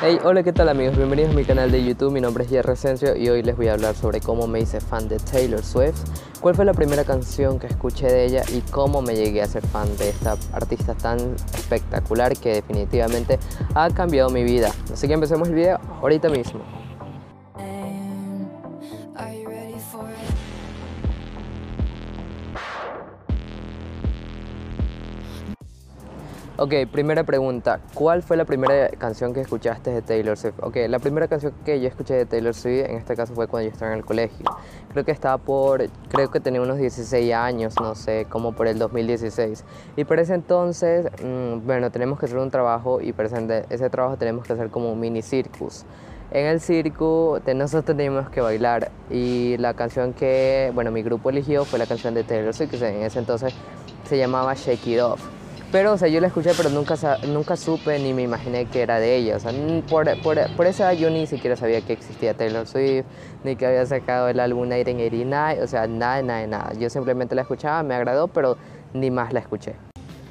Hey, hola, ¿qué tal amigos? Bienvenidos a mi canal de YouTube. Mi nombre es Jerry Resencio y hoy les voy a hablar sobre cómo me hice fan de Taylor Swift, cuál fue la primera canción que escuché de ella y cómo me llegué a ser fan de esta artista tan espectacular que definitivamente ha cambiado mi vida. Así que empecemos el video ahorita mismo. Ok, primera pregunta. ¿Cuál fue la primera canción que escuchaste de Taylor Swift? Ok, la primera canción que yo escuché de Taylor Swift en este caso fue cuando yo estaba en el colegio. Creo que estaba por, creo que tenía unos 16 años, no sé, como por el 2016. Y por ese entonces, mm, bueno, tenemos que hacer un trabajo y por ese, trabajo tenemos que hacer como un mini circus. En el circo nosotros teníamos que bailar y la canción que, bueno, mi grupo eligió fue la canción de Taylor Swift, que en ese entonces se llamaba Shake It Off. Pero, o sea, yo la escuché, pero nunca, nunca supe ni me imaginé que era de ella. O sea, por, por, por esa yo ni siquiera sabía que existía Taylor Swift, ni que había sacado el álbum 1989. O sea, nada, nada, nada. Yo simplemente la escuchaba, me agradó, pero ni más la escuché.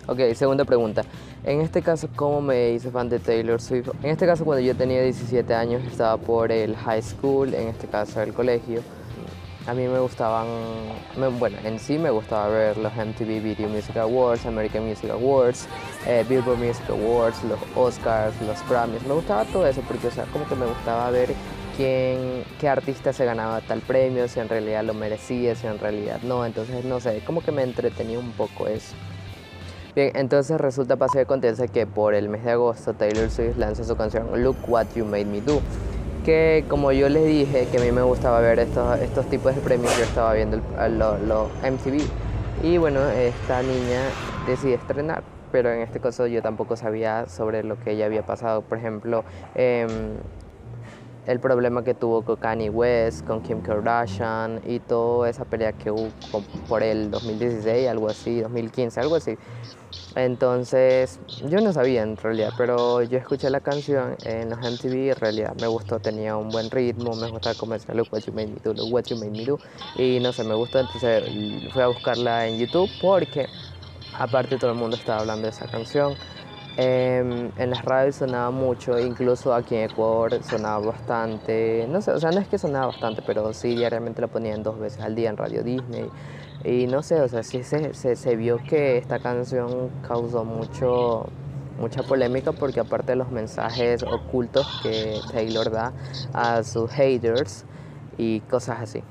Ok, segunda pregunta. En este caso, ¿cómo me hice fan de Taylor Swift? En este caso, cuando yo tenía 17 años, estaba por el high school, en este caso el colegio a mí me gustaban, bueno, en sí me gustaba ver los MTV Video Music Awards, American Music Awards, eh, Billboard Music Awards, los Oscars, los Grammys. Me gustaba todo eso porque, o sea, como que me gustaba ver quién, qué artista se ganaba tal premio, si en realidad lo merecía, si en realidad no. Entonces, no sé, como que me entretenía un poco eso. Bien, entonces resulta pasar de que por el mes de agosto Taylor Swift lanza su canción Look What You Made Me Do que como yo les dije que a mí me gustaba ver estos, estos tipos de premios, yo estaba viendo los MTV y bueno, esta niña decide estrenar, pero en este caso yo tampoco sabía sobre lo que ella había pasado, por ejemplo, em, el problema que tuvo con Kanye West, con Kim Kardashian y toda esa pelea que hubo por el 2016, algo así, 2015, algo así. Entonces, yo no sabía en realidad, pero yo escuché la canción en los MTV en realidad me gustó, tenía un buen ritmo, me gustaba decía Look What You Made Me Do, What You Made Me Do, y no sé, me gustó, entonces fui a buscarla en YouTube porque aparte todo el mundo estaba hablando de esa canción. Em, en las radios sonaba mucho, incluso aquí en Ecuador sonaba bastante, no sé, o sea, no es que sonaba bastante, pero sí diariamente la ponían dos veces al día en Radio Disney. Y no sé, o sea, sí se, se, vio que esta canción causó mucho, mucha polémica porque aparte de los mensajes ocultos que Taylor da a sus haters y cosas así.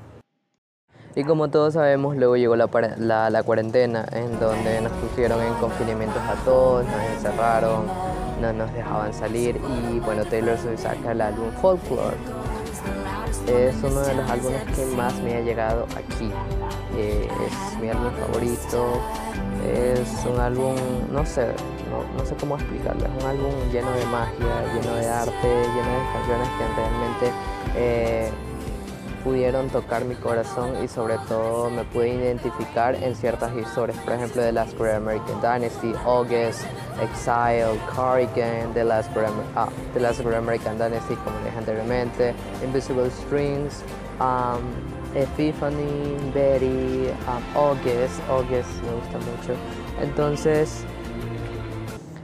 Y como todos sabemos, luego llegó la, la, cuarentena, en donde nos pusieron en confinamientos a todos, nos encerraron, no nos dejaban salir y bueno, Taylor Swift saca el álbum Folklore. Es uno de los álbumes que más me ha llegado aquí. Eh, es mi álbum favorito. Es un álbum, no sé, no, sé cómo explicarlo. Es un álbum lleno de magia, lleno de arte, lleno de canciones que realmente eh, pudieron tocar mi corazón y sobre todo me pude identificar en ciertas historias, por ejemplo The Last Great American Dynasty, August, Exile, Carrigan, The Last Great, ah, The Last American Dynasty, como dije anteriormente, Invisible Strings, um, Epiphany, Betty, um, August, August me gusta mucho. Entonces,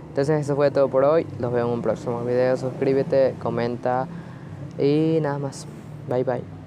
entonces eso fue todo por hoy. Los veo en un próximo video. Suscríbete, comenta y nada más. Bye bye.